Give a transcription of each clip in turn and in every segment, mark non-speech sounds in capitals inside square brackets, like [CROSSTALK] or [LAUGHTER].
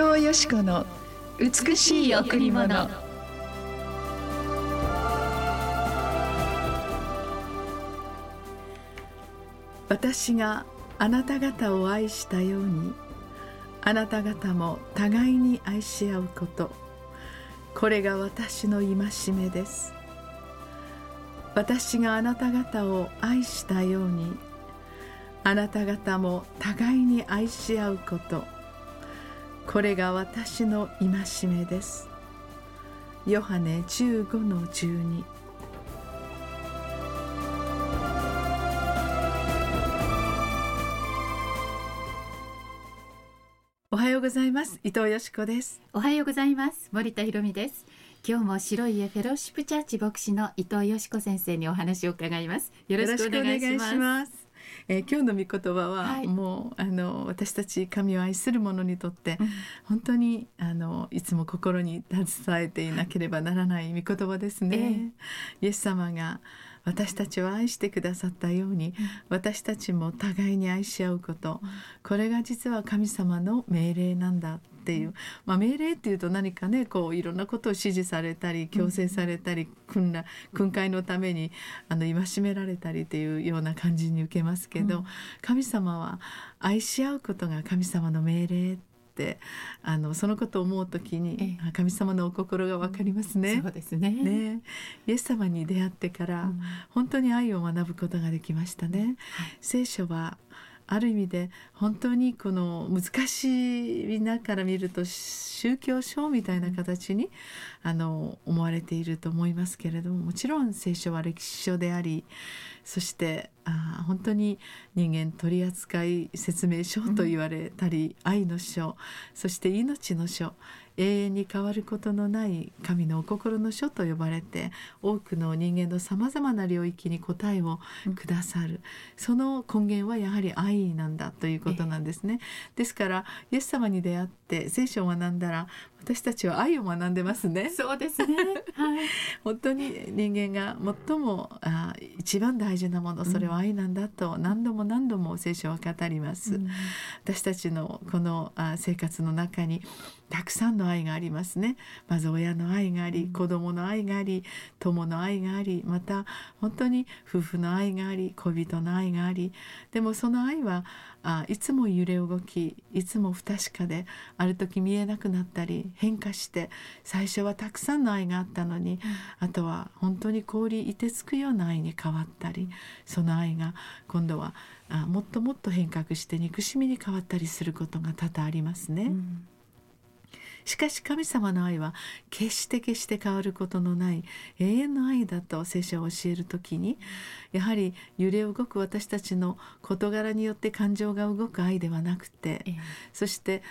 藤よし子の美しい贈り物。私があなた方を愛したようにあなた方も互いに愛し合うこと。これが私の戒めです。私があなた方を愛したようにあなた方も互いに愛し合うこと。これが私の戒めです。ヨハネ15の12おはようございます。伊藤よしこです。おはようございます。森田博美です。今日も白い家フェローシップチャーチ牧師の伊藤よしこ先生にお話を伺います。よろしくお願いしますえー、今日の御言葉は、はい、もうあの私たち神を愛する者にとって、うん、本当にあのいつも心に携えていなければならない御言葉ですね。えー、イエス様が私たちを愛してくださったように、私たちも互いに愛し合うこと、これが実は神様の命令なんだっていう、まあ、命令っていうと何かねこういろんなことを指示されたり強制されたり訓ら訓戒のためにあの戒められたりっていうような感じに受けますけど、神様は愛し合うことが神様の命令ってあのそのことを思う時に、え神様のお心が分かりますね。そうですね。ね。イエス様に出会ってから、うん、本当に愛を学ぶことができましたね。はい、聖書はある意味で本当にこの難しいみんなから見ると宗教書みたいな形にあの思われていると思いますけれどももちろん聖書は歴史書でありそしてあ本当に人間取扱説明書と言われたり、愛の書そして命の書永遠に変わることのない神のお心の書と呼ばれて多くの人間のさまざまな領域に答えをくださる、うん、その根源はやはり愛なんだということなんですね。ですからイエス様に出会って聖書を学んだら私たちは愛を学んでますね。そうですね。[LAUGHS] はい、本当に人間が最もあ一番大事なものそれは愛なんだと何度も何度も聖書は語ります。うん、私たちのこのあ生活の中にたくさんの愛がありますね。まず親の愛があり、子供の愛があり、友の愛があり、また本当に夫婦の愛があり、恋人の愛があり、でもその愛はあいつも揺れ動きいつも不確かである時見えなくなったり変化して最初はたくさんの愛があったのに、うん、あとは本当に氷いてつくような愛に変わったりその愛が今度はあもっともっと変革して憎しみに変わったりすることが多々ありますね。うんしかし神様の愛は決して決して変わることのない永遠の愛だと聖書を教える時にやはり揺れ動く私たちの事柄によって感情が動く愛ではなくて、えー、そして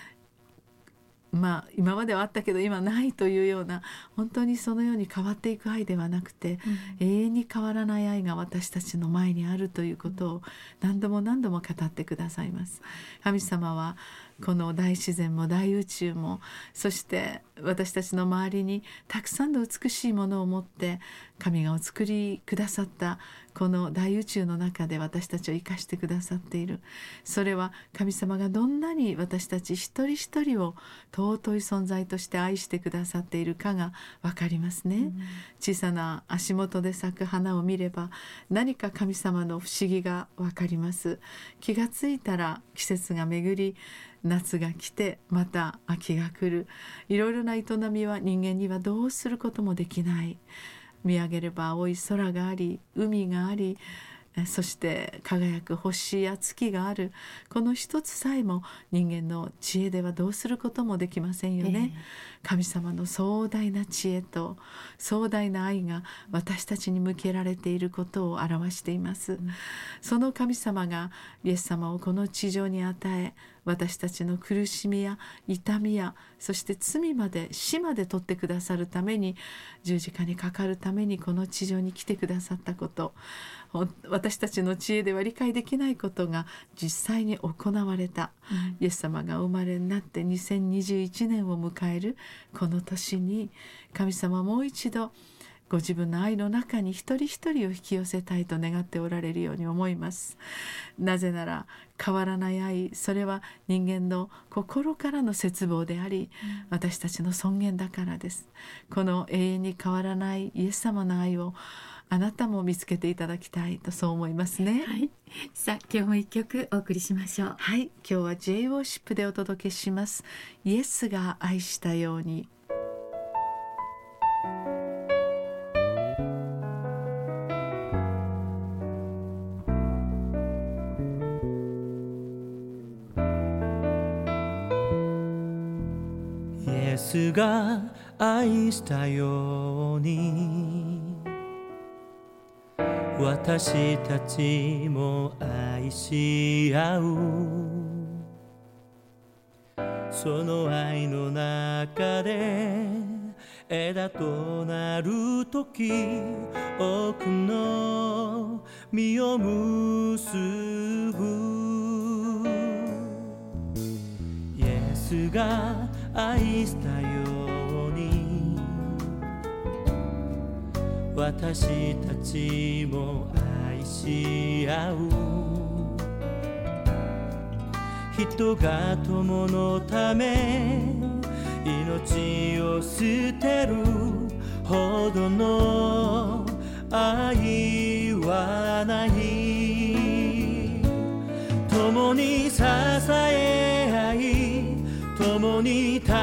まあ今まではあったけど今ないというような本当にそのように変わっていく愛ではなくて、うん、永遠に変わらない愛が私たちの前にあるということを何度も何度も語ってくださいます。神様はこの大自然も大宇宙もそして私たちの周りにたくさんの美しいものを持って神がお作りくださったこの大宇宙の中で私たちを生かしてくださっている。それは神様がどんなに私たち一人一人を尊い存在として愛してくださっているかが分かりますね、うん、小さな足元で咲く花を見れば何か神様の不思議が分かります。気がついたら季節が巡り夏が来てまた秋が来る。いろいろな営みは人間にはどうすることもできない。見上げれば青い空があり海がありそして輝く星や月がある。この一つさえも人間の知恵ではどうすることもできませんよね、えー、神様の壮大な知恵と壮大な愛が私たちに向けられていることを表しています、うん、その神様がイエス様をこの地上に与え私たちの苦しみや痛みやそして罪まで死まで取ってくださるために十字架にかかるためにこの地上に来てくださったこと。私たちの知恵では理解できないことが実際に行われた、うん、イエス様がお生まれになって2021年を迎えるこの年に神様もう一度ご自分の愛の中に一人一人を引き寄せたいと願っておられるように思いますなぜなら変わらない愛それは人間の心からの絶望であり、私たちの尊厳だからですこの永遠に変わらないイエス様の愛をあなたも見つけていただきたいとそう思いますね。はい、さあ今日も一曲お送りしましょう。はい、今日は J ウォーシップでお届けします。イエスが愛したように。エスが愛したように。私たちも愛し合う。その愛の中で枝となる時多くの実を結ぶ。イエスが愛したように。私たちも愛し合う。人が友のため命を捨てる。ほどの愛はない。共に支え合い共に助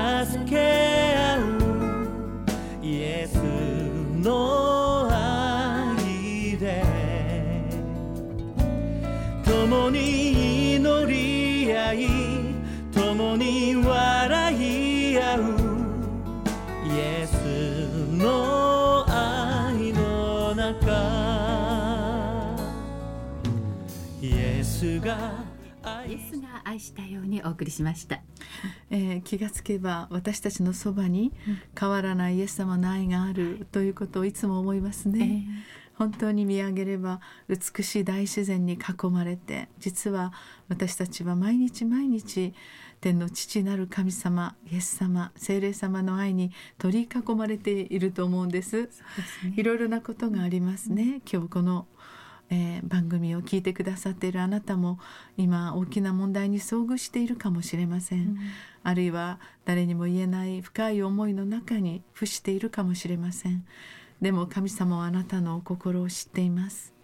け合う。イエスの愛で。共に祈り合い共に笑い合う。イエスの愛の中。イエスがイエスが愛したようにお送りしました、えー、気がつけば私たちのそばに変わらないイエス様の愛があるということをいつも思いますね、えー、本当に見上げれば美しい大自然に囲まれて実は私たちは毎日毎日天の父なる神様イエス様聖霊様の愛に取り囲まれていると思うんです、ね、いろいろなことがありますね。今日このえー、番組を聞いてくださっているあなたも今大きな問題に遭遇しているかもしれません、うん、あるいは誰にも言えない深い思いの中に伏しているかもしれません。でも神様はあなたの心を知っています。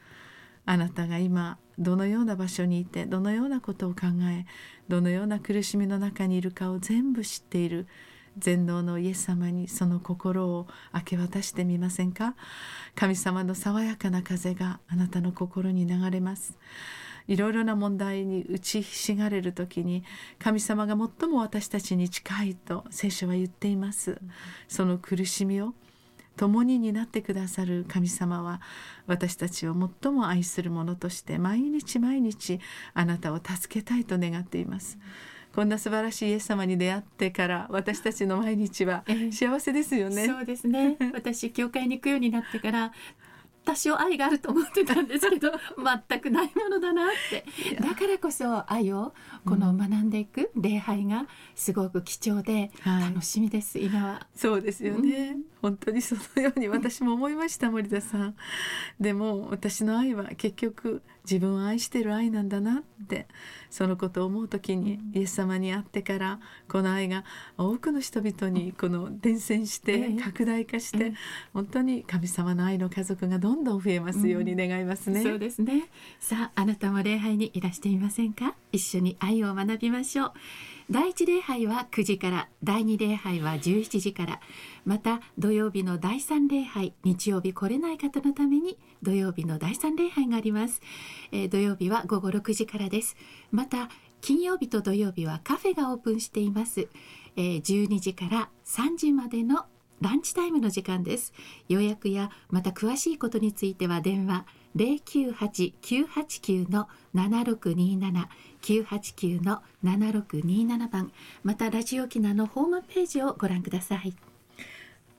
あなたが今どのような場所にいてどのようなことを考えどのような苦しみの中にいるかを全部知っている全能のイエス様にその心を明け渡してみませんか？神様の爽やかな風があなたの心に流れます。いろいろな問題に打ちひしがれる時に神様が最も私たちに近いと聖書は言っています。その苦しみを共に担ってくださる神様は私たちを最も愛する者として毎日毎日あなたを助けたいと願っています。こんな素晴らしいイエス様に出会ってから私たちの毎日は幸せですよね。そうですね。[LAUGHS] 私教会に行くようになってから多少愛があると思ってたんですけど [LAUGHS] 全くないものだなって。だからこそ愛をこの学んでいく礼拝がすごく貴重で楽しみです、はい、今は。そうですよね、うん、本当にそのように私も思いました森田さん。でも私の愛は結局自分を愛してる愛なんだなってそのことを思う時にイエス様に会ってからこの愛が多くの人々にこの伝染して拡大化して、本当に神様の愛の家族がどんどん増えますように願いますね、うん、そうですね。さああなたも礼拝にいらしてみませんか？一緒に愛を学びましょう第一礼拝は9時から第2礼拝は17時からまた土曜日の第3礼拝日曜日来れない方のために土曜日の第3礼拝があります、えー、土曜日は午後6時からです。また金曜日と土曜日はカフェがオープンしています、えー、12時から3時までのランチタイムの時間です。予約やまた詳しいことについては電話098-989の7627 989の7627番またラジオキナのホームページをご覧ください。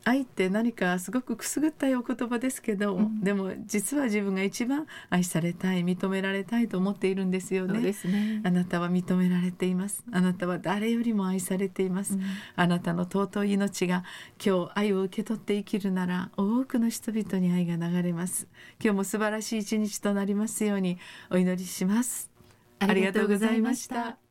愛って何かすごくくすぐったいお言葉ですけど、うん、でも実は自分が一番愛されたい認められたいと思っているんですよね、ね、あなたは認められています。あなたは誰よりも愛されています、うん、あなたの尊い命が今日愛を受け取って生きるなら多くの人々に愛が流れます。今日も素晴らしい一日となりますようにお祈りします。ありがとうございました